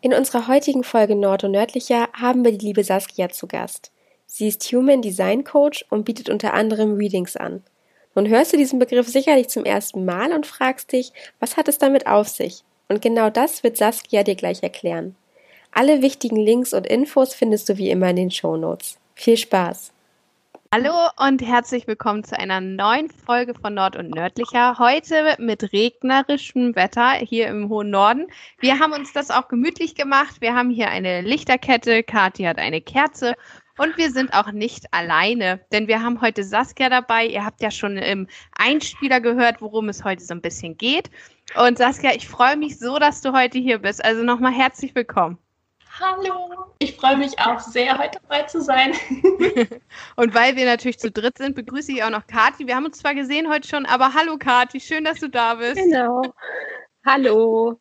In unserer heutigen Folge Nord und Nördlicher haben wir die liebe Saskia zu Gast. Sie ist Human Design Coach und bietet unter anderem Readings an. Nun hörst du diesen Begriff sicherlich zum ersten Mal und fragst dich, was hat es damit auf sich? Und genau das wird Saskia dir gleich erklären. Alle wichtigen Links und Infos findest du wie immer in den Show Notes. Viel Spaß! Hallo und herzlich willkommen zu einer neuen Folge von Nord und Nördlicher. Heute mit regnerischem Wetter hier im hohen Norden. Wir haben uns das auch gemütlich gemacht. Wir haben hier eine Lichterkette. Kathi hat eine Kerze. Und wir sind auch nicht alleine, denn wir haben heute Saskia dabei. Ihr habt ja schon im Einspieler gehört, worum es heute so ein bisschen geht. Und Saskia, ich freue mich so, dass du heute hier bist. Also nochmal herzlich willkommen. Hallo, ich freue mich auch sehr, heute dabei zu sein. und weil wir natürlich zu dritt sind, begrüße ich auch noch Kathi. Wir haben uns zwar gesehen heute schon, aber hallo Kathi, schön, dass du da bist. Genau. Hallo.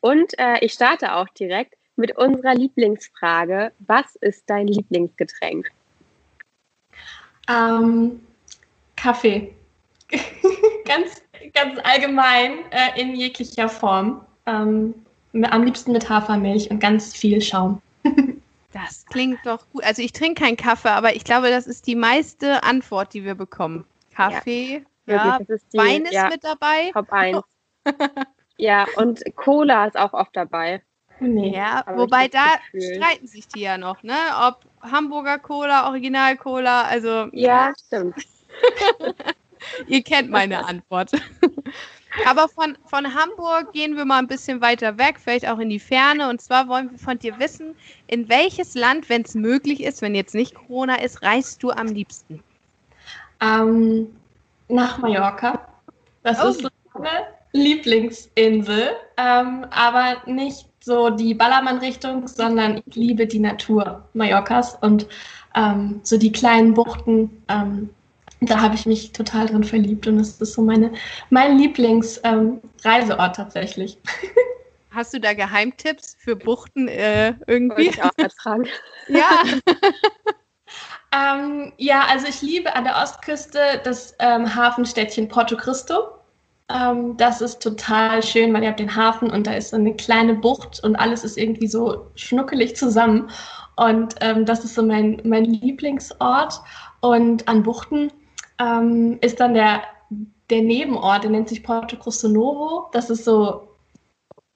Und äh, ich starte auch direkt mit unserer Lieblingsfrage. Was ist dein Lieblingsgetränk? Ähm, Kaffee. ganz, ganz allgemein äh, in jeglicher Form. Ähm, am liebsten mit Hafermilch und ganz viel Schaum. das klingt doch gut. Also ich trinke keinen Kaffee, aber ich glaube, das ist die meiste Antwort, die wir bekommen. Kaffee, ja, ja die, Wein ist ja, mit dabei. Top 1. ja, und Cola ist auch oft dabei. Nee, ja, wobei da streiten sich die ja noch, ne? Ob Hamburger Cola, Original Cola, also. Ja, stimmt. Ihr kennt meine Antwort. Aber von, von Hamburg gehen wir mal ein bisschen weiter weg, vielleicht auch in die Ferne. Und zwar wollen wir von dir wissen, in welches Land, wenn es möglich ist, wenn jetzt nicht Corona ist, reist du am liebsten? Ähm, nach Mallorca. Das oh. ist meine Lieblingsinsel, ähm, aber nicht so die Ballermann-Richtung, sondern ich liebe die Natur Mallorcas und ähm, so die kleinen Buchten. Ähm, da habe ich mich total drin verliebt und es ist so meine, mein Lieblingsreiseort ähm, tatsächlich. Hast du da Geheimtipps für Buchten äh, irgendwie? Wollte ich auch ertragen. ja. ähm, ja, also ich liebe an der Ostküste das ähm, Hafenstädtchen Porto Cristo. Ähm, das ist total schön, weil ihr habt den Hafen und da ist so eine kleine Bucht und alles ist irgendwie so schnuckelig zusammen. Und ähm, das ist so mein, mein Lieblingsort. Und an Buchten ähm, ist dann der, der Nebenort, der nennt sich Porto Cristo Novo. Das ist so,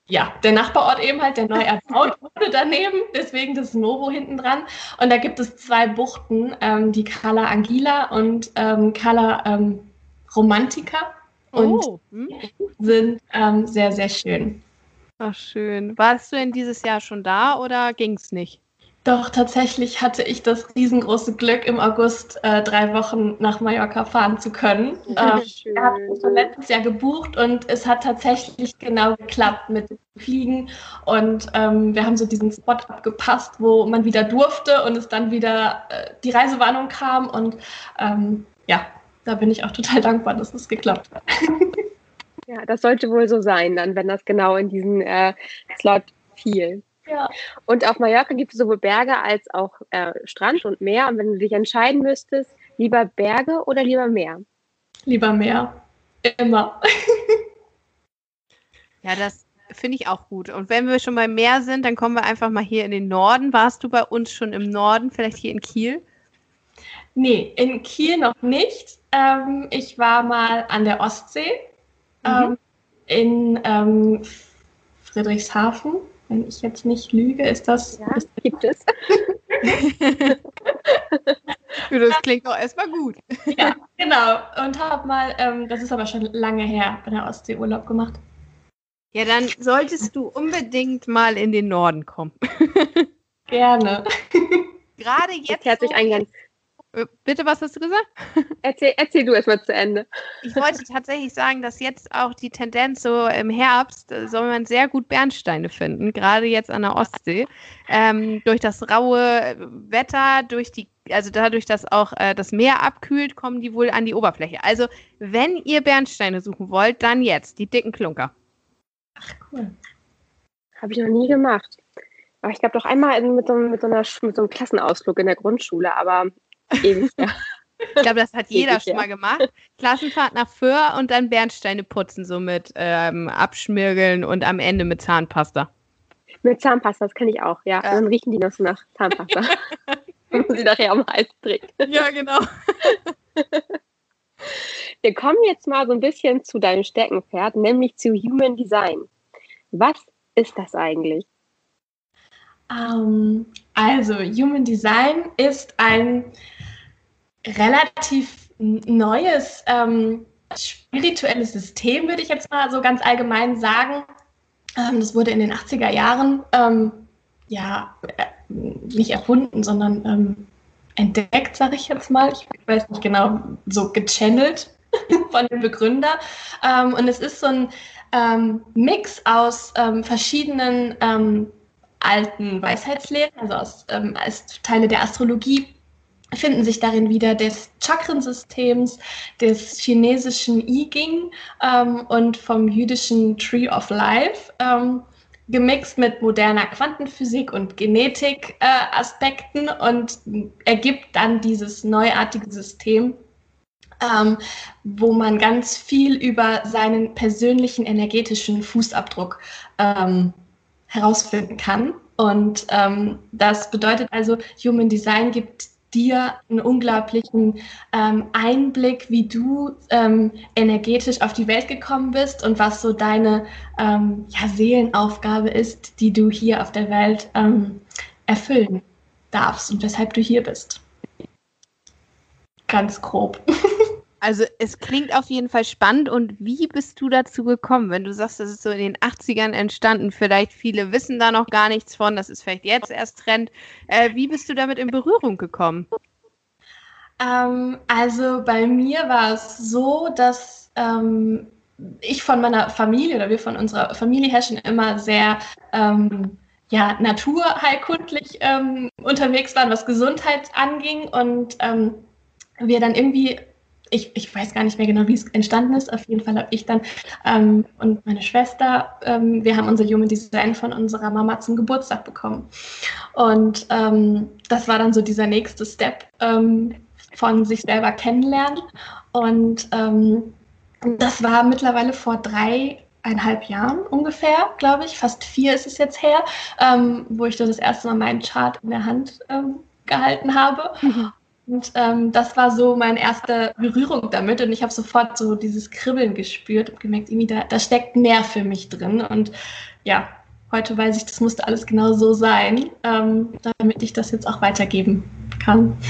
ja, der Nachbarort eben halt, der neu erbaut wurde daneben, deswegen das Novo hinten dran. Und da gibt es zwei Buchten, ähm, die Cala Anguila und ähm, Cala ähm, Romantica. Und oh. hm. sind ähm, sehr, sehr schön. Ach, schön. Warst du denn dieses Jahr schon da oder ging es nicht? Doch, tatsächlich hatte ich das riesengroße Glück, im August äh, drei Wochen nach Mallorca fahren zu können. Ähm, ich habe schon letztes Jahr gebucht und es hat tatsächlich genau geklappt mit dem Fliegen. Und ähm, wir haben so diesen Spot abgepasst, wo man wieder durfte und es dann wieder äh, die Reisewarnung kam. Und ähm, ja, da bin ich auch total dankbar, dass es geklappt hat. ja, das sollte wohl so sein, dann, wenn das genau in diesen äh, Slot fiel. Ja. Und auf Mallorca gibt es sowohl Berge als auch äh, Strand und Meer. Und wenn du dich entscheiden müsstest, lieber Berge oder lieber Meer? Lieber Meer. Immer. ja, das finde ich auch gut. Und wenn wir schon beim Meer sind, dann kommen wir einfach mal hier in den Norden. Warst du bei uns schon im Norden, vielleicht hier in Kiel? Nee, in Kiel noch nicht. Ähm, ich war mal an der Ostsee mhm. ähm, in ähm, Friedrichshafen wenn ich jetzt nicht lüge, ist das. Ja, ist gibt es. das klingt doch erstmal gut. ja, genau. Und habe mal, ähm, das ist aber schon lange her, bei der Ostsee Urlaub gemacht. Ja, dann solltest du unbedingt mal in den Norden kommen. Gerne. Gerade jetzt. Herzlich so, eingeladen. Äh, bitte, was hast du gesagt? Erzähl, erzähl du erstmal zu Ende. Ich wollte tatsächlich sagen, dass jetzt auch die Tendenz so im Herbst äh, soll man sehr gut Bernsteine finden, gerade jetzt an der Ostsee. Ähm, durch das raue Wetter, durch die, also dadurch, dass auch äh, das Meer abkühlt, kommen die wohl an die Oberfläche. Also, wenn ihr Bernsteine suchen wollt, dann jetzt, die dicken Klunker. Ach, cool. Habe ich noch nie gemacht. Aber ich glaube doch einmal mit so, mit, so einer, mit so einem Klassenausflug in der Grundschule, aber Ewig, ja. Ich glaube, das hat jeder Ewig, schon mal gemacht. Klassenfahrt nach Föhr und dann Bernsteine putzen, so mit ähm, Abschmirgeln und am Ende mit Zahnpasta. Mit Zahnpasta, das kenne ich auch, ja. ja. Und dann riechen die noch so nach Zahnpasta. Wenn man sie nachher am Hals trägt. Ja, genau. Wir kommen jetzt mal so ein bisschen zu deinem Steckenpferd, nämlich zu Human Design. Was ist das eigentlich? Ähm, also, Human Design ist ein relativ neues ähm, spirituelles System, würde ich jetzt mal so ganz allgemein sagen. Ähm, das wurde in den 80er Jahren ähm, ja äh, nicht erfunden, sondern ähm, entdeckt, sage ich jetzt mal. Ich weiß nicht genau, so gechannelt von dem Begründer. Ähm, und es ist so ein Mix aus verschiedenen alten Weisheitslehren, also aus, als Teile der Astrologie finden sich darin wieder des Chakrensystems, des chinesischen I Ging ähm, und vom jüdischen Tree of Life, ähm, gemixt mit moderner Quantenphysik und Genetik-Aspekten äh, und ergibt dann dieses neuartige System, ähm, wo man ganz viel über seinen persönlichen energetischen Fußabdruck ähm, herausfinden kann. Und ähm, das bedeutet also, Human Design gibt dir einen unglaublichen ähm, Einblick, wie du ähm, energetisch auf die Welt gekommen bist und was so deine ähm, ja, Seelenaufgabe ist, die du hier auf der Welt ähm, erfüllen darfst und weshalb du hier bist. Ganz grob. Also es klingt auf jeden Fall spannend. Und wie bist du dazu gekommen? Wenn du sagst, das ist so in den 80ern entstanden, vielleicht viele wissen da noch gar nichts von, das ist vielleicht jetzt erst Trend. Äh, wie bist du damit in Berührung gekommen? Ähm, also bei mir war es so, dass ähm, ich von meiner Familie oder wir von unserer Familie her schon immer sehr ähm, ja, naturheilkundlich ähm, unterwegs waren, was Gesundheit anging und ähm, wir dann irgendwie ich, ich weiß gar nicht mehr genau, wie es entstanden ist. Auf jeden Fall habe ich dann ähm, und meine Schwester, ähm, wir haben unser Human Design von unserer Mama zum Geburtstag bekommen. Und ähm, das war dann so dieser nächste Step ähm, von sich selber kennenlernen. Und ähm, das war mittlerweile vor dreieinhalb Jahren ungefähr, glaube ich, fast vier ist es jetzt her, ähm, wo ich das erste Mal meinen Chart in der Hand gehalten habe. Mhm. Und ähm, das war so meine erste Berührung damit und ich habe sofort so dieses Kribbeln gespürt und gemerkt, irgendwie da, da steckt mehr für mich drin. Und ja, heute weiß ich, das musste alles genau so sein, ähm, damit ich das jetzt auch weitergeben kann.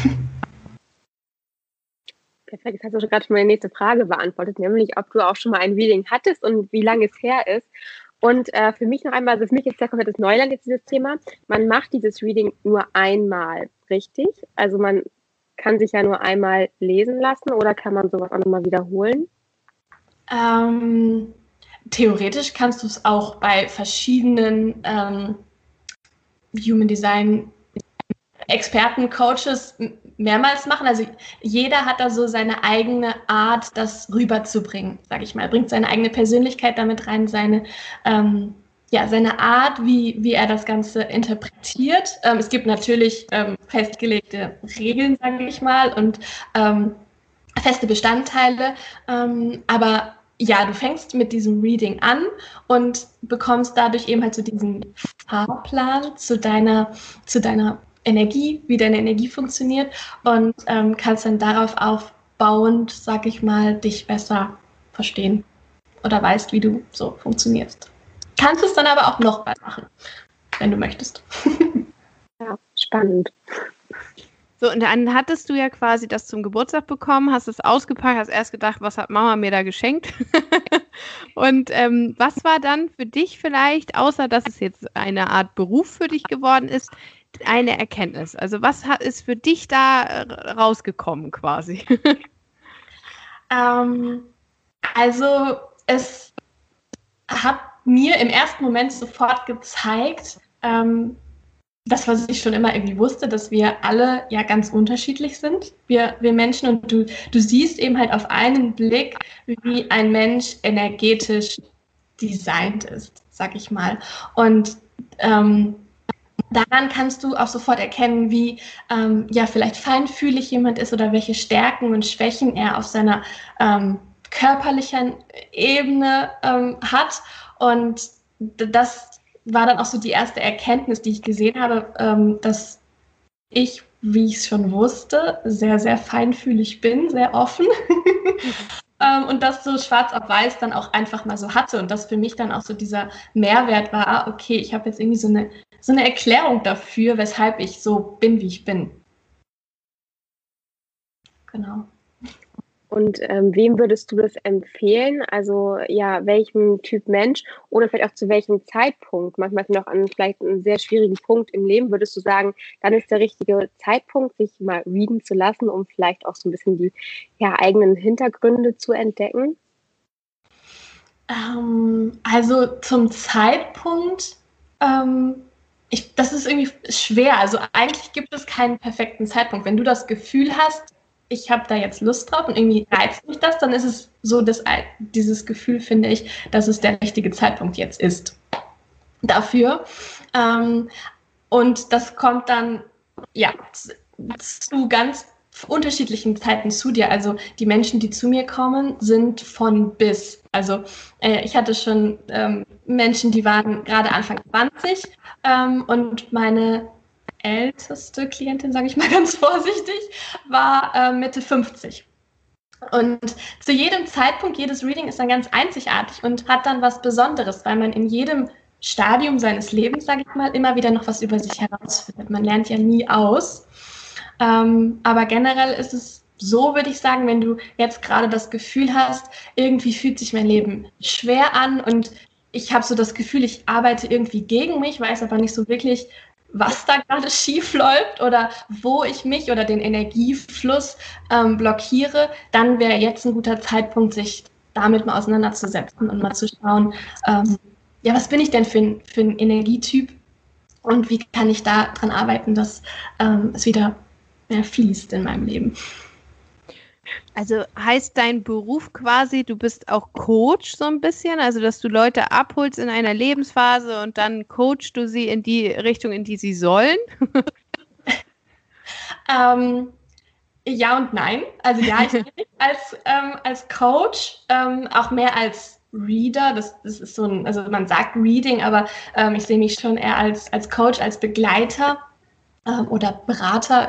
Perfekt, jetzt hast du gerade schon meine nächste Frage beantwortet, nämlich ob du auch schon mal ein Reading hattest und wie lange es her ist. Und äh, für mich noch einmal, also für mich ist ja komplettes Neuland jetzt dieses Thema. Man macht dieses Reading nur einmal, richtig? Also man kann sich ja nur einmal lesen lassen oder kann man sowas auch nochmal wiederholen? Ähm, theoretisch kannst du es auch bei verschiedenen ähm, Human Design Experten, Coaches mehrmals machen. Also jeder hat da so seine eigene Art, das rüberzubringen, sage ich mal. Bringt seine eigene Persönlichkeit damit rein, seine ähm, ja, seine Art, wie, wie er das Ganze interpretiert. Ähm, es gibt natürlich ähm, festgelegte Regeln, sage ich mal, und ähm, feste Bestandteile. Ähm, aber ja, du fängst mit diesem Reading an und bekommst dadurch eben halt so diesen Fahrplan zu deiner, zu deiner Energie, wie deine Energie funktioniert und ähm, kannst dann darauf aufbauend, sag ich mal, dich besser verstehen oder weißt, wie du so funktionierst kannst es dann aber auch noch bald machen, wenn du möchtest. ja, spannend. So, und dann hattest du ja quasi das zum Geburtstag bekommen, hast es ausgepackt, hast erst gedacht, was hat Mama mir da geschenkt? und ähm, was war dann für dich vielleicht, außer dass es jetzt eine Art Beruf für dich geworden ist, eine Erkenntnis? Also was hat, ist für dich da äh, rausgekommen quasi? ähm, also es hat mir im ersten Moment sofort gezeigt, ähm, das, was ich schon immer irgendwie wusste, dass wir alle ja ganz unterschiedlich sind, wir, wir Menschen. Und du, du siehst eben halt auf einen Blick, wie ein Mensch energetisch designt ist, sag ich mal. Und ähm, daran kannst du auch sofort erkennen, wie ähm, ja vielleicht feinfühlig jemand ist oder welche Stärken und Schwächen er auf seiner ähm, körperlichen Ebene ähm, hat und das war dann auch so die erste Erkenntnis, die ich gesehen habe, ähm, dass ich, wie ich es schon wusste, sehr, sehr feinfühlig bin, sehr offen. ähm, und das so schwarz auf weiß dann auch einfach mal so hatte. Und das für mich dann auch so dieser Mehrwert war, ah, okay, ich habe jetzt irgendwie so eine, so eine Erklärung dafür, weshalb ich so bin, wie ich bin. Genau. Und ähm, wem würdest du das empfehlen? Also ja, welchem Typ Mensch oder vielleicht auch zu welchem Zeitpunkt? Manchmal noch an vielleicht einen sehr schwierigen Punkt im Leben würdest du sagen, dann ist der richtige Zeitpunkt, sich mal readen zu lassen, um vielleicht auch so ein bisschen die ja, eigenen Hintergründe zu entdecken? Ähm, also zum Zeitpunkt, ähm, ich, das ist irgendwie schwer. Also eigentlich gibt es keinen perfekten Zeitpunkt. Wenn du das Gefühl hast, ich habe da jetzt Lust drauf und irgendwie reizt mich das, dann ist es so dass dieses Gefühl, finde ich, dass es der richtige Zeitpunkt jetzt ist dafür. Ähm, und das kommt dann ja zu ganz unterschiedlichen Zeiten zu dir. Also die Menschen, die zu mir kommen, sind von bis. Also äh, ich hatte schon ähm, Menschen, die waren gerade Anfang 20 ähm, und meine älteste Klientin, sage ich mal ganz vorsichtig, war äh, Mitte 50. Und zu jedem Zeitpunkt, jedes Reading ist dann ganz einzigartig und hat dann was Besonderes, weil man in jedem Stadium seines Lebens, sage ich mal, immer wieder noch was über sich herausfindet. Man lernt ja nie aus. Ähm, aber generell ist es so, würde ich sagen, wenn du jetzt gerade das Gefühl hast, irgendwie fühlt sich mein Leben schwer an und ich habe so das Gefühl, ich arbeite irgendwie gegen mich, weiß aber nicht so wirklich, was da gerade schief läuft oder wo ich mich oder den Energiefluss ähm, blockiere, dann wäre jetzt ein guter Zeitpunkt, sich damit mal auseinanderzusetzen und mal zu schauen, ähm, ja, was bin ich denn für ein, für ein Energietyp und wie kann ich da dran arbeiten, dass ähm, es wieder mehr fließt in meinem Leben. Also heißt dein Beruf quasi, du bist auch Coach so ein bisschen, also dass du Leute abholst in einer Lebensphase und dann coachst du sie in die Richtung, in die sie sollen? ähm, ja und nein. Also ja, ich bin als, ähm, als Coach, ähm, auch mehr als Reader. Das, das ist so ein, also man sagt Reading, aber ähm, ich sehe mich schon eher als, als Coach, als Begleiter ähm, oder Berater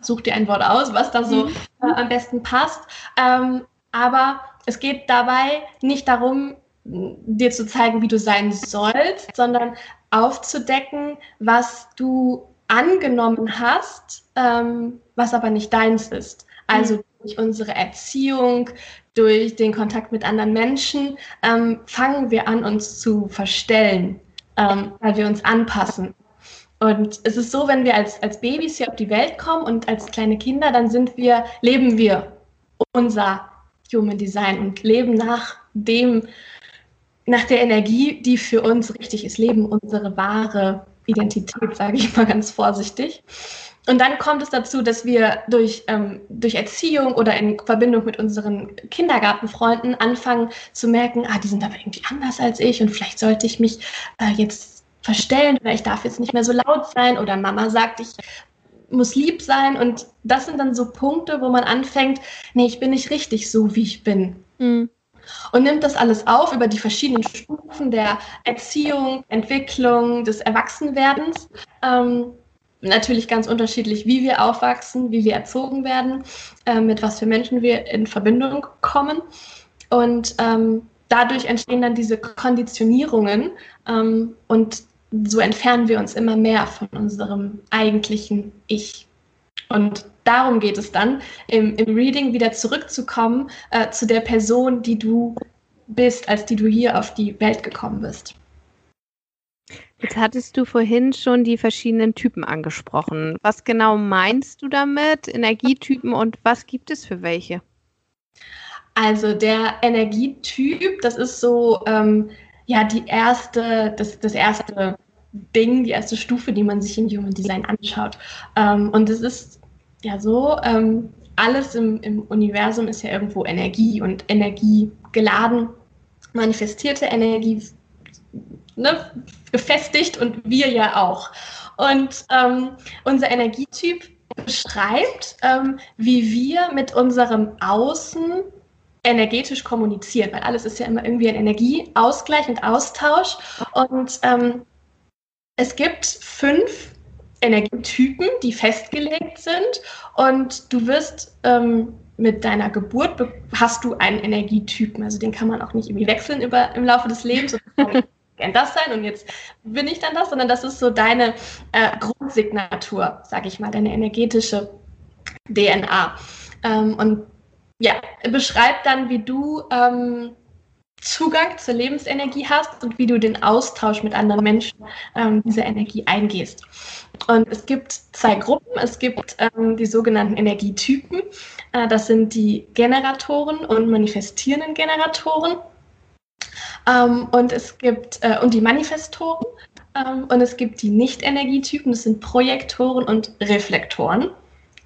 such dir ein Wort aus, was da so mhm. äh, am besten passt. Ähm, aber es geht dabei nicht darum, dir zu zeigen, wie du sein sollst, sondern aufzudecken, was du angenommen hast, ähm, was aber nicht deins ist. Also mhm. durch unsere Erziehung, durch den Kontakt mit anderen Menschen, ähm, fangen wir an, uns zu verstellen, ähm, weil wir uns anpassen. Und es ist so, wenn wir als, als Babys hier auf die Welt kommen und als kleine Kinder, dann sind wir, leben wir unser Human Design und leben nach dem, nach der Energie, die für uns richtig ist, leben unsere wahre Identität, sage ich mal ganz vorsichtig. Und dann kommt es dazu, dass wir durch, ähm, durch Erziehung oder in Verbindung mit unseren Kindergartenfreunden anfangen zu merken, ah, die sind aber irgendwie anders als ich und vielleicht sollte ich mich äh, jetzt verstellen oder ich darf jetzt nicht mehr so laut sein oder Mama sagt, ich muss lieb sein. Und das sind dann so Punkte, wo man anfängt, nee, ich bin nicht richtig so, wie ich bin. Mhm. Und nimmt das alles auf über die verschiedenen Stufen der Erziehung, Entwicklung, des Erwachsenwerdens. Ähm, natürlich ganz unterschiedlich, wie wir aufwachsen, wie wir erzogen werden, äh, mit was für Menschen wir in Verbindung kommen. Und ähm, dadurch entstehen dann diese Konditionierungen ähm, und so entfernen wir uns immer mehr von unserem eigentlichen Ich. Und darum geht es dann, im, im Reading wieder zurückzukommen äh, zu der Person, die du bist, als die du hier auf die Welt gekommen bist. Jetzt hattest du vorhin schon die verschiedenen Typen angesprochen. Was genau meinst du damit? Energietypen und was gibt es für welche? Also der Energietyp, das ist so ähm, ja die erste, das, das erste Ding, die erste Stufe, die man sich im Human Design anschaut. Ähm, und es ist ja so, ähm, alles im, im Universum ist ja irgendwo Energie und Energie geladen, manifestierte Energie, ne, gefestigt und wir ja auch. Und ähm, unser Energietyp beschreibt, ähm, wie wir mit unserem Außen energetisch kommunizieren, weil alles ist ja immer irgendwie ein Energieausgleich und Austausch. Und ähm, es gibt fünf Energietypen, die festgelegt sind. Und du wirst ähm, mit deiner Geburt hast du einen Energietypen. Also den kann man auch nicht irgendwie wechseln über, im Laufe des Lebens. gern das sein und jetzt bin ich dann das, sondern das ist so deine äh, Grundsignatur, sage ich mal, deine energetische DNA. Ähm, und ja, beschreibt dann, wie du ähm, Zugang zur Lebensenergie hast und wie du den Austausch mit anderen Menschen ähm, diese Energie eingehst. Und es gibt zwei Gruppen. Es gibt ähm, die sogenannten Energietypen. Äh, das sind die Generatoren und manifestierenden Generatoren. Ähm, und es gibt äh, und die Manifestoren. Ähm, und es gibt die Nicht-Energietypen. Das sind Projektoren und Reflektoren.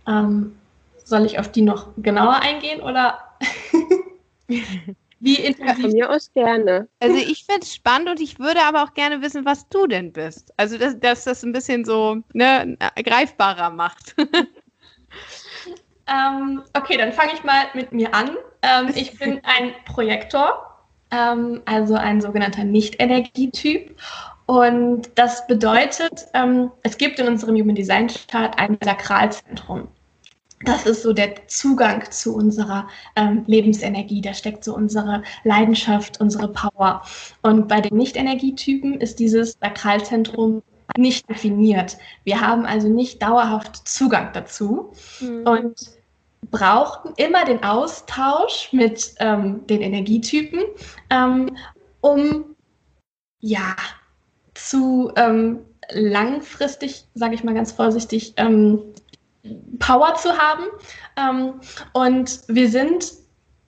Ähm, soll ich auf die noch genauer eingehen oder wie intensiv? Von mir aus gerne. Also ich finde es spannend und ich würde aber auch gerne wissen, was du denn bist. Also dass, dass das ein bisschen so ne, greifbarer macht. ähm, okay, dann fange ich mal mit mir an. Ähm, ich bin ein Projektor, ähm, also ein sogenannter Nicht-Energietyp. Und das bedeutet, ähm, es gibt in unserem Human Design Chart ein Sakralzentrum das ist so der Zugang zu unserer ähm, Lebensenergie. Da steckt so unsere Leidenschaft, unsere Power. Und bei den Nicht-Energietypen ist dieses Sakralzentrum nicht definiert. Wir haben also nicht dauerhaft Zugang dazu mhm. und brauchen immer den Austausch mit ähm, den Energietypen, ähm, um ja zu ähm, langfristig, sage ich mal ganz vorsichtig, ähm, Power zu haben. Ähm, und wir sind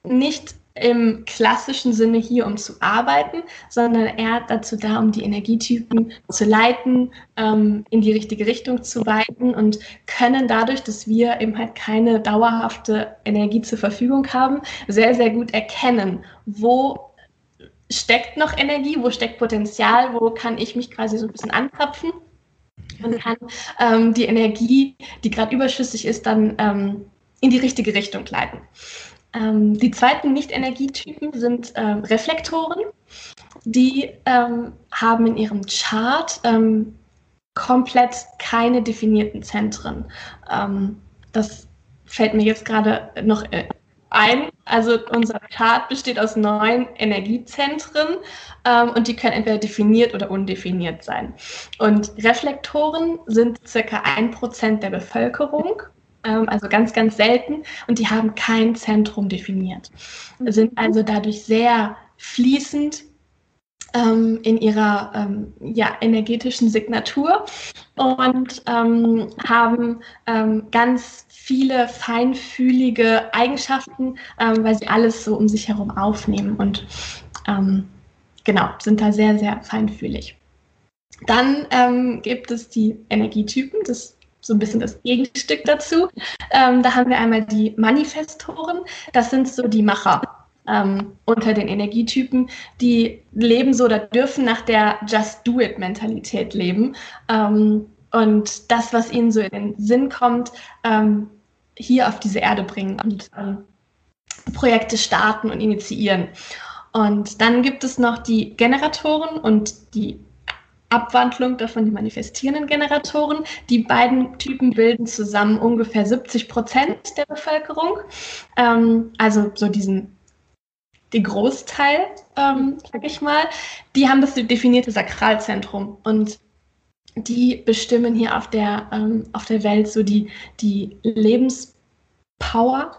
nicht im klassischen Sinne hier, um zu arbeiten, sondern eher dazu da, um die Energietypen zu leiten, ähm, in die richtige Richtung zu weiten und können dadurch, dass wir eben halt keine dauerhafte Energie zur Verfügung haben, sehr, sehr gut erkennen, wo steckt noch Energie, wo steckt Potenzial, wo kann ich mich quasi so ein bisschen anzapfen und kann ähm, die Energie, die gerade überschüssig ist, dann ähm, in die richtige Richtung leiten. Ähm, die zweiten Nicht-Energietypen sind ähm, Reflektoren. Die ähm, haben in ihrem Chart ähm, komplett keine definierten Zentren. das fällt mir jetzt gerade noch äh, ein. Also unser Chart besteht aus neun Energiezentren ähm, und die können entweder definiert oder undefiniert sein. Und Reflektoren sind circa ein Prozent der Bevölkerung, ähm, also ganz, ganz selten und die haben kein Zentrum definiert, sind also dadurch sehr fließend ähm, in ihrer ähm, ja, energetischen Signatur und ähm, haben ähm, ganz viele feinfühlige Eigenschaften, ähm, weil sie alles so um sich herum aufnehmen und ähm, genau, sind da sehr, sehr feinfühlig. Dann gibt es die Energietypen, das ist so ein bisschen das Gegenstück dazu. Ähm, da haben wir einmal die Manifestoren, das sind so die Macher. Ähm, unter den Energietypen, die leben so oder dürfen nach der Just-Do-It-Mentalität leben. Ähm, und das, was ihnen so in den Sinn kommt, ähm, hier auf diese Erde bringen und ähm, Projekte starten und initiieren. Und dann gibt es noch die Generatoren und die Abwandlung davon, die manifestierenden Generatoren. Die beiden Typen bilden zusammen ungefähr 70 Prozent der Bevölkerung. Ähm, also so diesen, den Großteil, ähm, sag ich mal. Die haben das definierte Sakralzentrum und die bestimmen hier auf der, ähm, auf der Welt so die, die Lebenspower,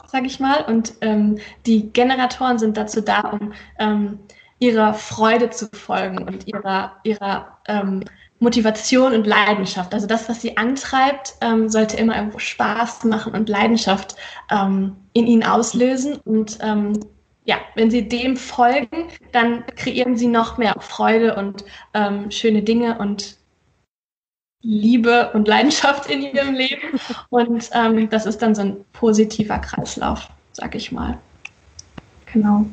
sag ich mal. Und ähm, die Generatoren sind dazu da, um ähm, ihrer Freude zu folgen und ihrer, ihrer ähm, Motivation und Leidenschaft. Also das, was sie antreibt, ähm, sollte immer irgendwo Spaß machen und Leidenschaft ähm, in ihnen auslösen. Und ja, wenn sie dem folgen, dann kreieren sie noch mehr Freude und schöne Dinge und Liebe und Leidenschaft in ihrem Leben. Und ähm, das ist dann so ein positiver Kreislauf, sag ich mal. Genau.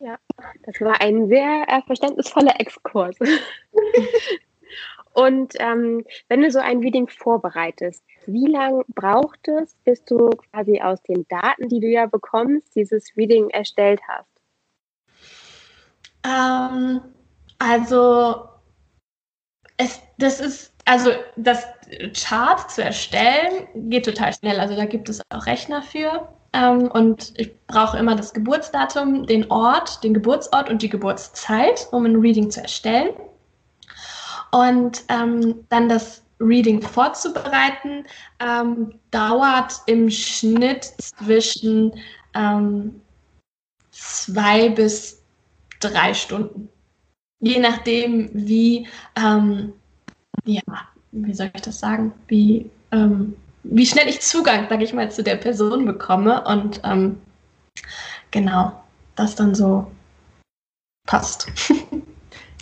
Ja, das war ein sehr äh, verständnisvoller Exkurs. Und ähm, wenn du so ein Reading vorbereitest, wie lange braucht es, bis du quasi aus den Daten, die du ja bekommst, dieses Reading erstellt hast? Ähm, also, es, das ist, also das Chart zu erstellen geht total schnell. Also da gibt es auch Rechner für. Ähm, und ich brauche immer das Geburtsdatum, den Ort, den Geburtsort und die Geburtszeit, um ein Reading zu erstellen. Und ähm, dann das Reading vorzubereiten, ähm, dauert im Schnitt zwischen ähm, zwei bis drei Stunden. Je nachdem, wie, ähm, ja, wie soll ich das sagen, wie, ähm, wie schnell ich Zugang, sage ich mal, zu der Person bekomme und ähm, genau, das dann so passt.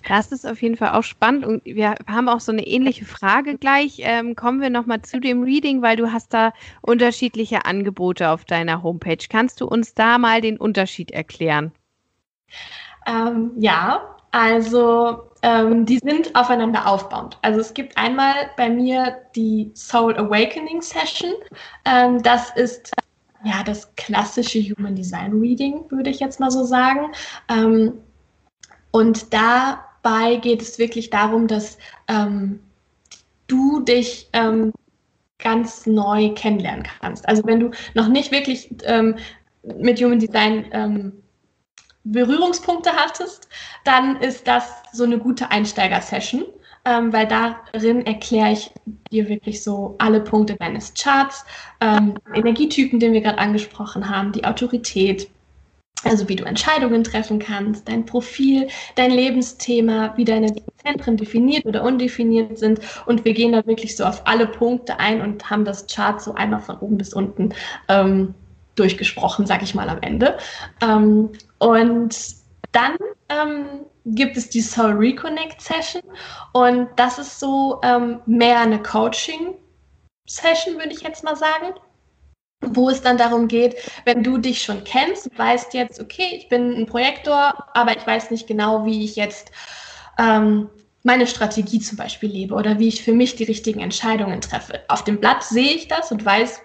Das ist auf jeden Fall auch spannend und wir haben auch so eine ähnliche Frage gleich. Ähm, kommen wir nochmal zu dem Reading, weil du hast da unterschiedliche Angebote auf deiner Homepage. Kannst du uns da mal den Unterschied erklären? Ähm, ja, also ähm, die sind aufeinander aufbauend. Also es gibt einmal bei mir die Soul Awakening Session. Ähm, das ist ja das klassische Human Design Reading, würde ich jetzt mal so sagen. Ähm, und dabei geht es wirklich darum, dass ähm, du dich ähm, ganz neu kennenlernen kannst. Also wenn du noch nicht wirklich ähm, mit Human Design Berührungspunkte hattest, dann ist das so eine gute Einsteiger-Session, ähm, weil darin erkläre ich dir wirklich so alle Punkte deines Charts, ähm, Energietypen, den wir gerade angesprochen haben, die Autorität, also wie du Entscheidungen treffen kannst, dein Profil, dein Lebensthema, wie deine Zentren definiert oder undefiniert sind. Und wir gehen da wirklich so auf alle Punkte ein und haben das Chart so einmal von oben bis unten ähm, durchgesprochen, sag ich mal am Ende. Ähm, und dann ähm, gibt es die Soul Reconnect Session und das ist so ähm, mehr eine Coaching Session, würde ich jetzt mal sagen, wo es dann darum geht, wenn du dich schon kennst, weißt jetzt, okay, ich bin ein Projektor, aber ich weiß nicht genau, wie ich jetzt ähm, meine Strategie zum Beispiel lebe oder wie ich für mich die richtigen Entscheidungen treffe. Auf dem Blatt sehe ich das und weiß,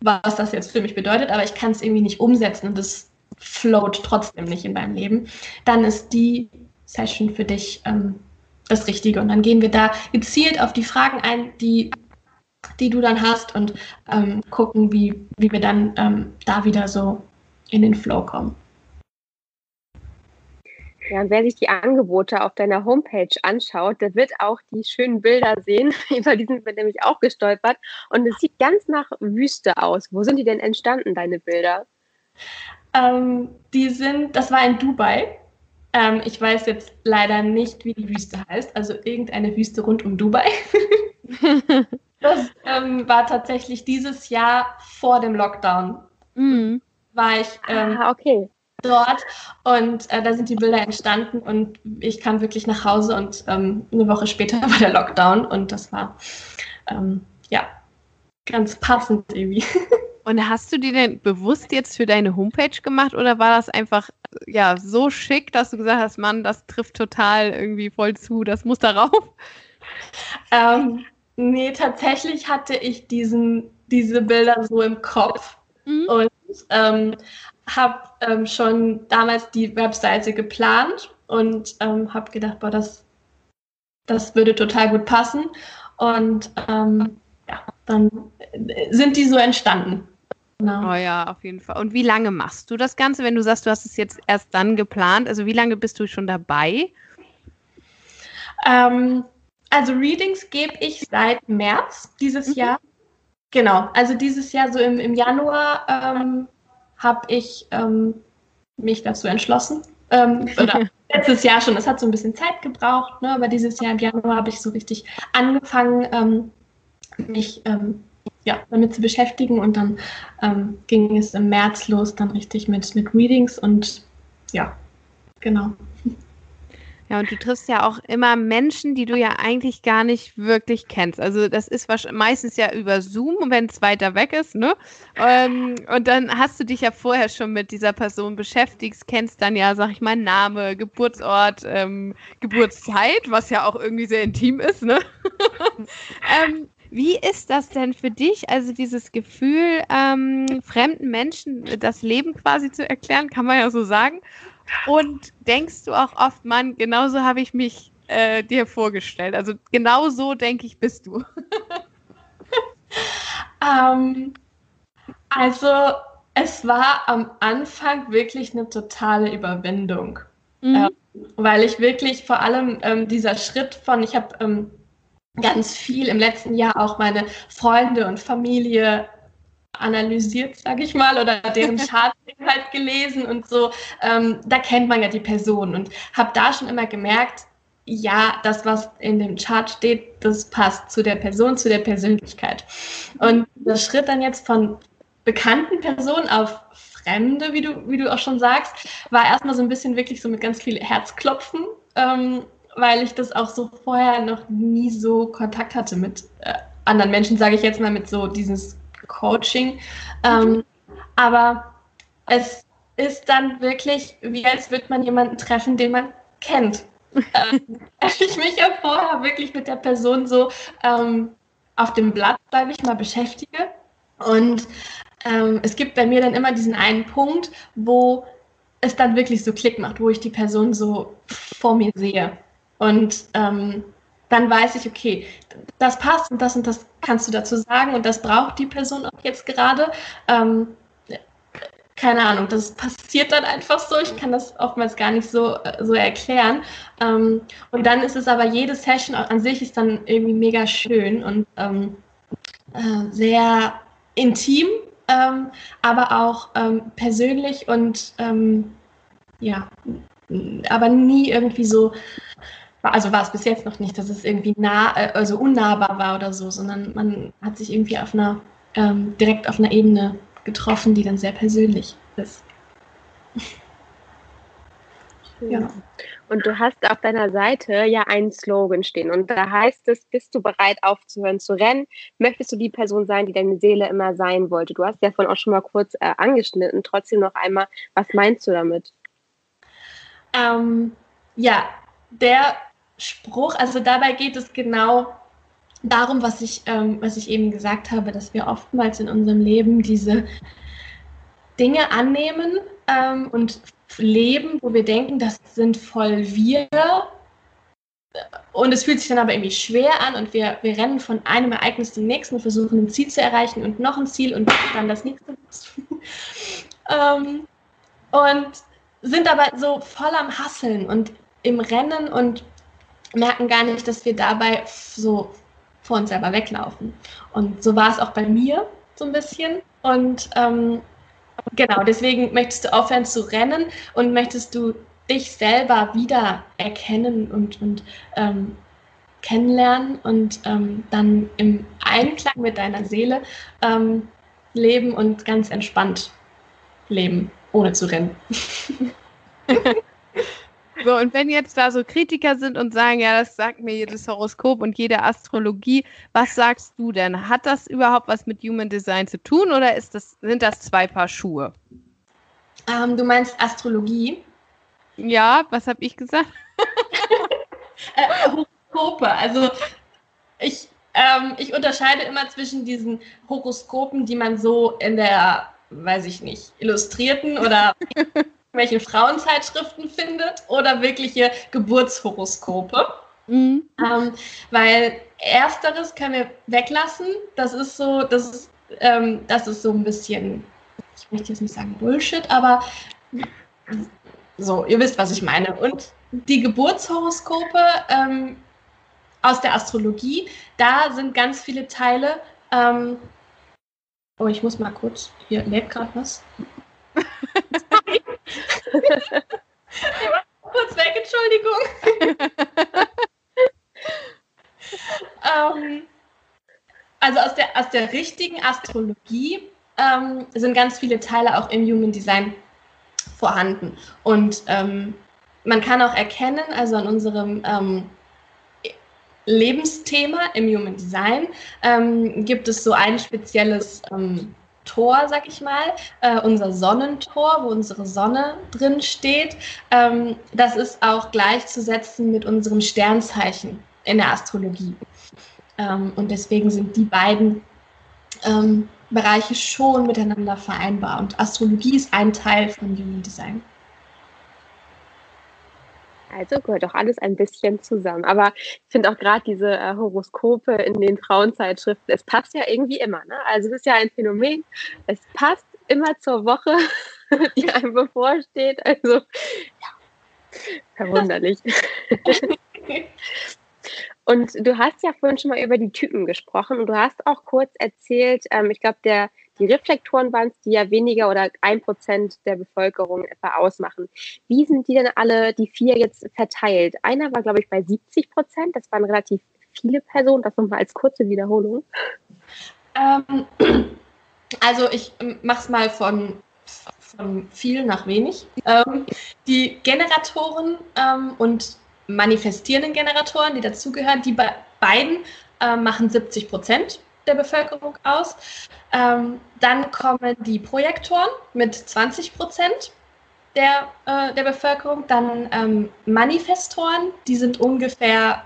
was das jetzt für mich bedeutet, aber ich kann es irgendwie nicht umsetzen und das float trotzdem nicht in meinem Leben, dann ist die Session für dich ähm, das Richtige. Und dann gehen wir da gezielt auf die Fragen ein, die, die du dann hast und ähm, gucken, wie, wie wir dann ähm, da wieder so in den Flow kommen. Ja, und wer sich die Angebote auf deiner Homepage anschaut, der wird auch die schönen Bilder sehen. Über die sind wir nämlich auch gestolpert. Und es sieht ganz nach Wüste aus. Wo sind die denn entstanden, deine Bilder? Ähm, die sind, das war in Dubai. Ähm, ich weiß jetzt leider nicht, wie die Wüste heißt, also irgendeine Wüste rund um Dubai. das ähm, war tatsächlich dieses Jahr vor dem Lockdown. Mhm. War ich ähm, ah, okay. dort und äh, da sind die Bilder entstanden und ich kam wirklich nach Hause und ähm, eine Woche später war der Lockdown und das war ähm, ja ganz passend irgendwie. Und hast du die denn bewusst jetzt für deine Homepage gemacht oder war das einfach ja so schick, dass du gesagt hast, Mann, das trifft total irgendwie voll zu, das muss darauf? Ähm, nee, tatsächlich hatte ich diesen, diese Bilder so im Kopf mhm. und ähm, habe ähm, schon damals die Webseite geplant und ähm, habe gedacht, boah, das, das würde total gut passen. Und ähm, ja, dann sind die so entstanden. Genau. Oh ja, auf jeden Fall. Und wie lange machst du das Ganze, wenn du sagst, du hast es jetzt erst dann geplant? Also wie lange bist du schon dabei? Ähm, also Readings gebe ich seit März dieses mhm. Jahr. Genau, also dieses Jahr so im, im Januar ähm, habe ich ähm, mich dazu entschlossen. Ähm, oder letztes Jahr schon, es hat so ein bisschen Zeit gebraucht, ne, aber dieses Jahr im Januar habe ich so richtig angefangen, ähm, mich ähm, ja, damit zu beschäftigen. Und dann ähm, ging es im März los, dann richtig mit, mit Readings und ja, genau. Ja, und du triffst ja auch immer Menschen, die du ja eigentlich gar nicht wirklich kennst. Also das ist meistens ja über Zoom, wenn es weiter weg ist, ne? Ähm, und dann hast du dich ja vorher schon mit dieser Person beschäftigt, kennst dann ja, sag ich mal, Name, Geburtsort, ähm, Geburtszeit, was ja auch irgendwie sehr intim ist, ne? ähm, wie ist das denn für dich, also dieses Gefühl, ähm, fremden Menschen das Leben quasi zu erklären, kann man ja so sagen? Und denkst du auch oft, Mann, genauso habe ich mich äh, dir vorgestellt. Also genau so, denke ich, bist du. ähm, also es war am Anfang wirklich eine totale Überwindung. Mhm. Ähm, weil ich wirklich vor allem ähm, dieser Schritt von, ich habe ähm, ganz viel im letzten Jahr auch meine Freunde und Familie analysiert, sage ich mal, oder deren Chart halt gelesen und so. Ähm, da kennt man ja die Person und habe da schon immer gemerkt, ja, das, was in dem Chart steht, das passt zu der Person, zu der Persönlichkeit. Und der Schritt dann jetzt von bekannten Personen auf Fremde, wie du, wie du auch schon sagst, war erstmal so ein bisschen wirklich so mit ganz viel Herzklopfen, ähm, weil ich das auch so vorher noch nie so Kontakt hatte mit äh, anderen Menschen, sage ich jetzt mal, mit so dieses Coaching. Ähm, aber es ist dann wirklich, wie als würde man jemanden treffen, den man kennt. ähm, ich mich ja vorher wirklich mit der Person so ähm, auf dem Blatt, bleibe ich mal, beschäftige. Und ähm, es gibt bei mir dann immer diesen einen Punkt, wo es dann wirklich so Klick macht, wo ich die Person so vor mir sehe. Und ähm, dann weiß ich, okay, das passt und das und das kannst du dazu sagen und das braucht die Person auch jetzt gerade. Ähm, keine Ahnung, das passiert dann einfach so. Ich kann das oftmals gar nicht so, so erklären. Ähm, und dann ist es aber jede Session an sich ist dann irgendwie mega schön und ähm, äh, sehr intim, ähm, aber auch ähm, persönlich und ähm, ja, aber nie irgendwie so also war es bis jetzt noch nicht, dass es irgendwie nah, äh, also unnahbar war oder so, sondern man hat sich irgendwie auf einer, ähm, direkt auf einer Ebene getroffen, die dann sehr persönlich ist. Ja. Und du hast auf deiner Seite ja einen Slogan stehen und da heißt es, bist du bereit aufzuhören zu rennen? Möchtest du die Person sein, die deine Seele immer sein wollte? Du hast ja von auch schon mal kurz äh, angeschnitten. Trotzdem noch einmal, was meinst du damit? Ähm, ja, der Spruch. Also dabei geht es genau darum, was ich, ähm, was ich eben gesagt habe, dass wir oftmals in unserem Leben diese Dinge annehmen ähm, und leben, wo wir denken, das sind voll wir. Und es fühlt sich dann aber irgendwie schwer an und wir, wir rennen von einem Ereignis zum nächsten und versuchen ein Ziel zu erreichen und noch ein Ziel und dann das nächste. ähm, und sind aber so voll am Hasseln und im Rennen und merken gar nicht, dass wir dabei so vor uns selber weglaufen. Und so war es auch bei mir so ein bisschen. Und ähm, genau, deswegen möchtest du aufhören zu rennen und möchtest du dich selber wieder erkennen und, und ähm, kennenlernen und ähm, dann im Einklang mit deiner Seele ähm, leben und ganz entspannt leben, ohne zu rennen. So, und wenn jetzt da so Kritiker sind und sagen, ja, das sagt mir jedes Horoskop und jede Astrologie, was sagst du denn? Hat das überhaupt was mit Human Design zu tun oder ist das, sind das zwei Paar Schuhe? Ähm, du meinst Astrologie? Ja, was habe ich gesagt? äh, Horoskope. Also ich, ähm, ich unterscheide immer zwischen diesen Horoskopen, die man so in der, weiß ich nicht, illustrierten oder welchen Frauenzeitschriften findet oder wirkliche Geburtshoroskope. Mhm. Ähm, weil ersteres können wir weglassen. Das ist so, das ist, ähm, das ist so ein bisschen, ich möchte jetzt nicht sagen Bullshit, aber so, ihr wisst, was ich meine. Und die Geburtshoroskope ähm, aus der Astrologie, da sind ganz viele Teile. Ähm, oh, ich muss mal kurz, hier lebt gerade was. kurz weg, Entschuldigung. ähm, also aus der, aus der richtigen Astrologie ähm, sind ganz viele Teile auch im Human Design vorhanden. Und ähm, man kann auch erkennen, also an unserem ähm, Lebensthema im Human Design ähm, gibt es so ein spezielles ähm, Tor, sag ich mal, äh, unser Sonnentor, wo unsere Sonne drin steht. Ähm, das ist auch gleichzusetzen mit unserem Sternzeichen in der Astrologie. Ähm, und deswegen sind die beiden ähm, Bereiche schon miteinander vereinbar. Und Astrologie ist ein Teil von Human Design. Also gehört doch alles ein bisschen zusammen. Aber ich finde auch gerade diese äh, Horoskope in den Frauenzeitschriften, es passt ja irgendwie immer. Ne? Also es ist ja ein Phänomen, es passt immer zur Woche, die einem bevorsteht. Also ja, verwunderlich. Und du hast ja vorhin schon mal über die Typen gesprochen und du hast auch kurz erzählt, ähm, ich glaube, der die Reflektoren waren es, die ja weniger oder ein Prozent der Bevölkerung etwa ausmachen. Wie sind die denn alle, die vier jetzt verteilt? Einer war, glaube ich, bei 70 Prozent. Das waren relativ viele Personen. Das nochmal als kurze Wiederholung. Ähm, also ich ähm, mache es mal von, von viel nach wenig. Ähm, die Generatoren ähm, und manifestierenden Generatoren, die dazugehören, die be beiden äh, machen 70 Prozent der Bevölkerung aus. Ähm, dann kommen die Projektoren mit 20 Prozent der, äh, der Bevölkerung. Dann ähm, Manifestoren, die sind ungefähr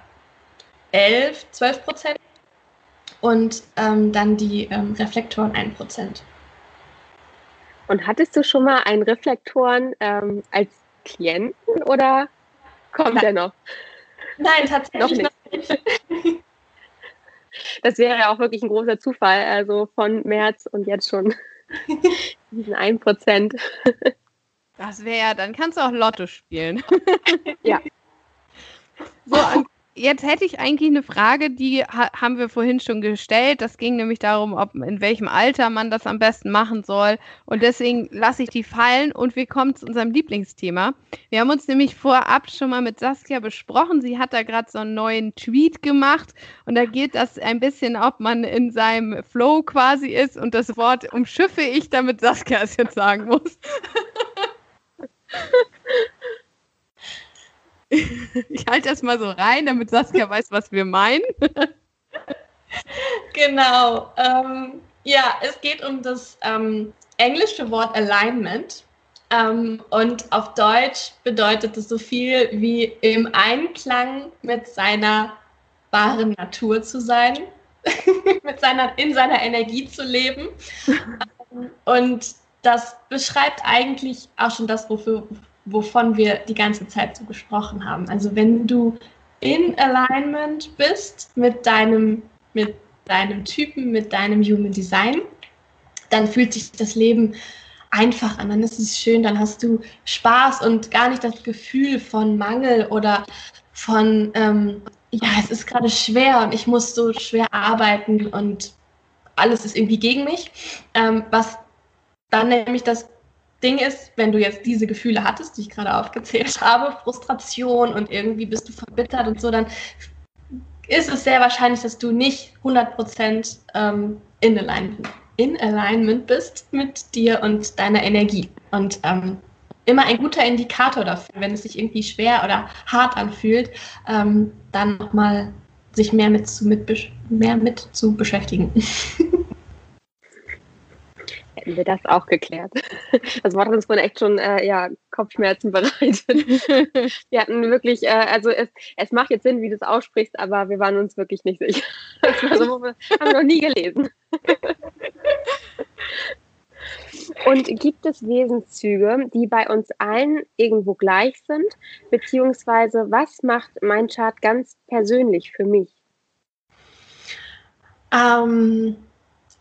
11, 12 Prozent. Und ähm, dann die ähm, Reflektoren 1 Prozent. Und hattest du schon mal einen Reflektoren ähm, als Klienten oder kommt Nein. der noch? Nein, tatsächlich noch nicht. Noch nicht. Das wäre ja auch wirklich ein großer Zufall. Also von März und jetzt schon diesen 1 Prozent. Das wäre ja, dann kannst du auch Lotto spielen. ja. So, Jetzt hätte ich eigentlich eine Frage, die ha haben wir vorhin schon gestellt. Das ging nämlich darum, ob in welchem Alter man das am besten machen soll. Und deswegen lasse ich die fallen und wir kommen zu unserem Lieblingsthema. Wir haben uns nämlich vorab schon mal mit Saskia besprochen. Sie hat da gerade so einen neuen Tweet gemacht und da geht das ein bisschen, ob man in seinem Flow quasi ist. Und das Wort umschiffe ich, damit Saskia es jetzt sagen muss. Ich halte das mal so rein, damit Saskia weiß, was wir meinen. Genau. Ähm, ja, es geht um das ähm, englische Wort Alignment. Ähm, und auf Deutsch bedeutet es so viel wie im Einklang mit seiner wahren Natur zu sein, mit seiner, in seiner Energie zu leben. und das beschreibt eigentlich auch schon das, wofür, wovon wir die ganze Zeit so gesprochen haben. Also wenn du in Alignment bist mit deinem, mit deinem Typen, mit deinem Human Design, dann fühlt sich das Leben einfach an, dann ist es schön, dann hast du Spaß und gar nicht das Gefühl von Mangel oder von, ähm, ja, es ist gerade schwer und ich muss so schwer arbeiten und alles ist irgendwie gegen mich, ähm, was dann nämlich das Ding ist, wenn du jetzt diese Gefühle hattest, die ich gerade aufgezählt habe, Frustration und irgendwie bist du verbittert und so, dann ist es sehr wahrscheinlich, dass du nicht 100% ähm, in, Alignment, in Alignment bist mit dir und deiner Energie. Und ähm, immer ein guter Indikator dafür, wenn es sich irgendwie schwer oder hart anfühlt, ähm, dann nochmal sich mehr mit, zu, mit, mehr mit zu beschäftigen. hätten wir das auch geklärt. Das Wort hat uns vorhin echt schon äh, ja, Kopfschmerzen bereitet. wir hatten wirklich, äh, also es, es macht jetzt Sinn, wie du es aussprichst, aber wir waren uns wirklich nicht sicher. Das war so, haben wir noch nie gelesen. Und gibt es Wesenszüge, die bei uns allen irgendwo gleich sind? Beziehungsweise, was macht mein Chart ganz persönlich für mich? Ähm,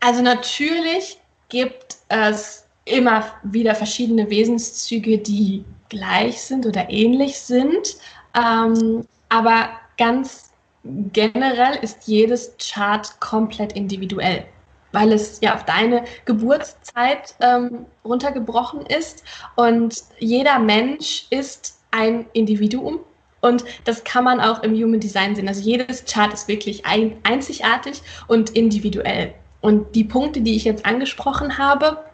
also natürlich gibt es immer wieder verschiedene Wesenszüge, die gleich sind oder ähnlich sind. Ähm, aber ganz generell ist jedes Chart komplett individuell, weil es ja auf deine Geburtszeit ähm, runtergebrochen ist. Und jeder Mensch ist ein Individuum. Und das kann man auch im Human Design sehen. Also jedes Chart ist wirklich ein, einzigartig und individuell. Und die Punkte, die ich jetzt angesprochen habe,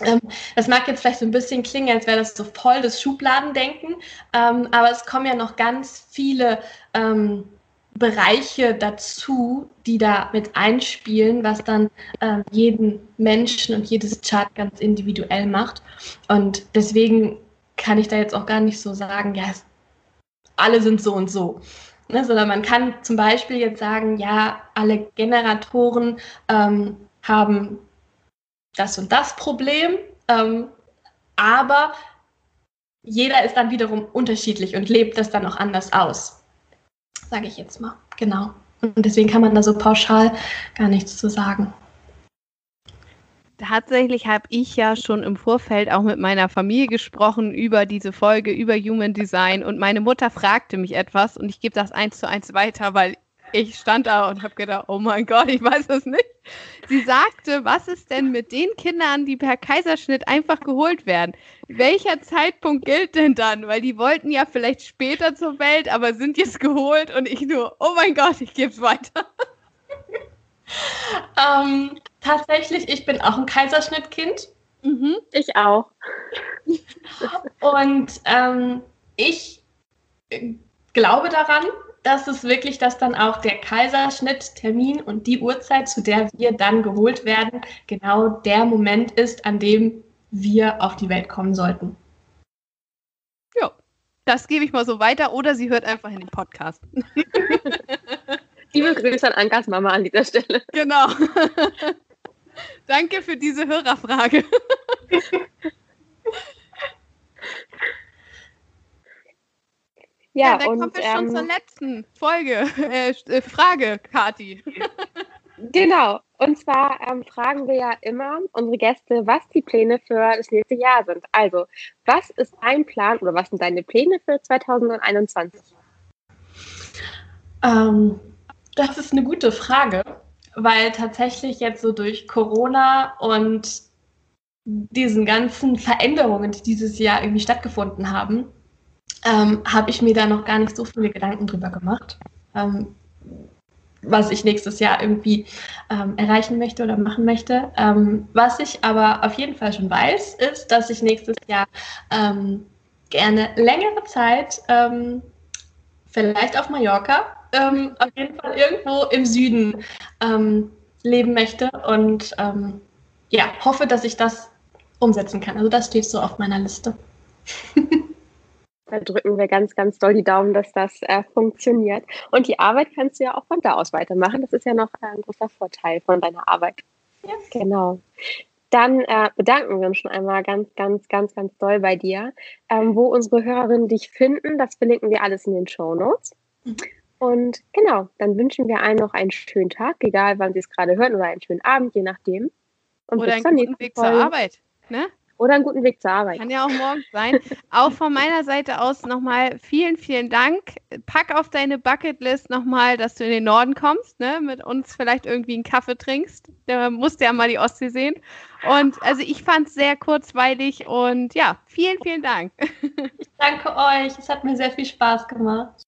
Ähm, das mag jetzt vielleicht so ein bisschen klingen, als wäre das so voll das Schubladendenken, ähm, aber es kommen ja noch ganz viele ähm, Bereiche dazu, die da mit einspielen, was dann jeden Menschen und jedes Chart ganz individuell macht. Und deswegen kann ich da jetzt auch gar nicht so sagen, ja, alle sind so und so. Ne, sondern man kann zum Beispiel jetzt sagen, ja, alle Generatoren ähm, haben das und das Problem, ähm, aber jeder ist dann wiederum unterschiedlich und lebt das dann auch anders aus sage ich jetzt mal. Genau. Und deswegen kann man da so pauschal gar nichts zu sagen. Tatsächlich habe ich ja schon im Vorfeld auch mit meiner Familie gesprochen über diese Folge, über Human Design. Und meine Mutter fragte mich etwas und ich gebe das eins zu eins weiter, weil ich stand da und habe gedacht, oh mein Gott, ich weiß es nicht. Sie sagte, was ist denn mit den Kindern, die per Kaiserschnitt einfach geholt werden? Welcher Zeitpunkt gilt denn dann? Weil die wollten ja vielleicht später zur Welt, aber sind jetzt geholt und ich nur, oh mein Gott, ich gebe es weiter. Ähm, tatsächlich, ich bin auch ein Kaiserschnittkind. Mhm, ich auch. Und ähm, ich glaube daran, dass es wirklich, dass dann auch der Kaiserschnitttermin und die Uhrzeit, zu der wir dann geholt werden, genau der Moment ist, an dem wir auf die Welt kommen sollten. Ja, das gebe ich mal so weiter oder sie hört einfach in den Podcast. Liebe Grüße an Ankas Mama an dieser Stelle. Genau. Danke für diese Hörerfrage. Ja, ja dann und, kommen wir schon ähm, zur letzten Folge, äh, äh Frage, Kati. Genau. Und zwar ähm, fragen wir ja immer unsere Gäste, was die Pläne für das nächste Jahr sind. Also, was ist dein Plan oder was sind deine Pläne für 2021? Ähm, das ist eine gute Frage, weil tatsächlich jetzt so durch Corona und diesen ganzen Veränderungen, die dieses Jahr irgendwie stattgefunden haben, ähm, habe ich mir da noch gar nicht so viele Gedanken drüber gemacht, ähm, was ich nächstes Jahr irgendwie ähm, erreichen möchte oder machen möchte. Ähm, was ich aber auf jeden Fall schon weiß, ist, dass ich nächstes Jahr ähm, gerne längere Zeit, ähm, vielleicht auf Mallorca, auf jeden Fall irgendwo im Süden leben möchte und ja, hoffe, dass ich das umsetzen kann. Also das steht so auf meiner Liste. Da drücken wir ganz, ganz doll die Daumen, dass das äh, funktioniert. Und die Arbeit kannst du ja auch von da aus weitermachen. Das ist ja noch ein großer Vorteil von deiner Arbeit. Ja. Genau. Dann äh, bedanken wir uns schon einmal ganz, ganz, ganz, ganz doll bei dir. Ähm, wo unsere Hörerinnen dich finden, das verlinken wir alles in den Show Notes. Mhm. Und genau, dann wünschen wir allen noch einen schönen Tag, egal wann Sie es gerade hören, oder einen schönen Abend, je nachdem. Und oder einen guten Weg zur Arbeit. Ne? Oder einen guten Weg zur Arbeit. Kann ja auch morgens sein. auch von meiner Seite aus nochmal vielen, vielen Dank. Pack auf deine Bucketlist nochmal, dass du in den Norden kommst, ne? mit uns vielleicht irgendwie einen Kaffee trinkst. Da musst du ja mal die Ostsee sehen. Und also ich fand es sehr kurzweilig und ja, vielen, vielen Dank. ich danke euch. Es hat mir sehr viel Spaß gemacht.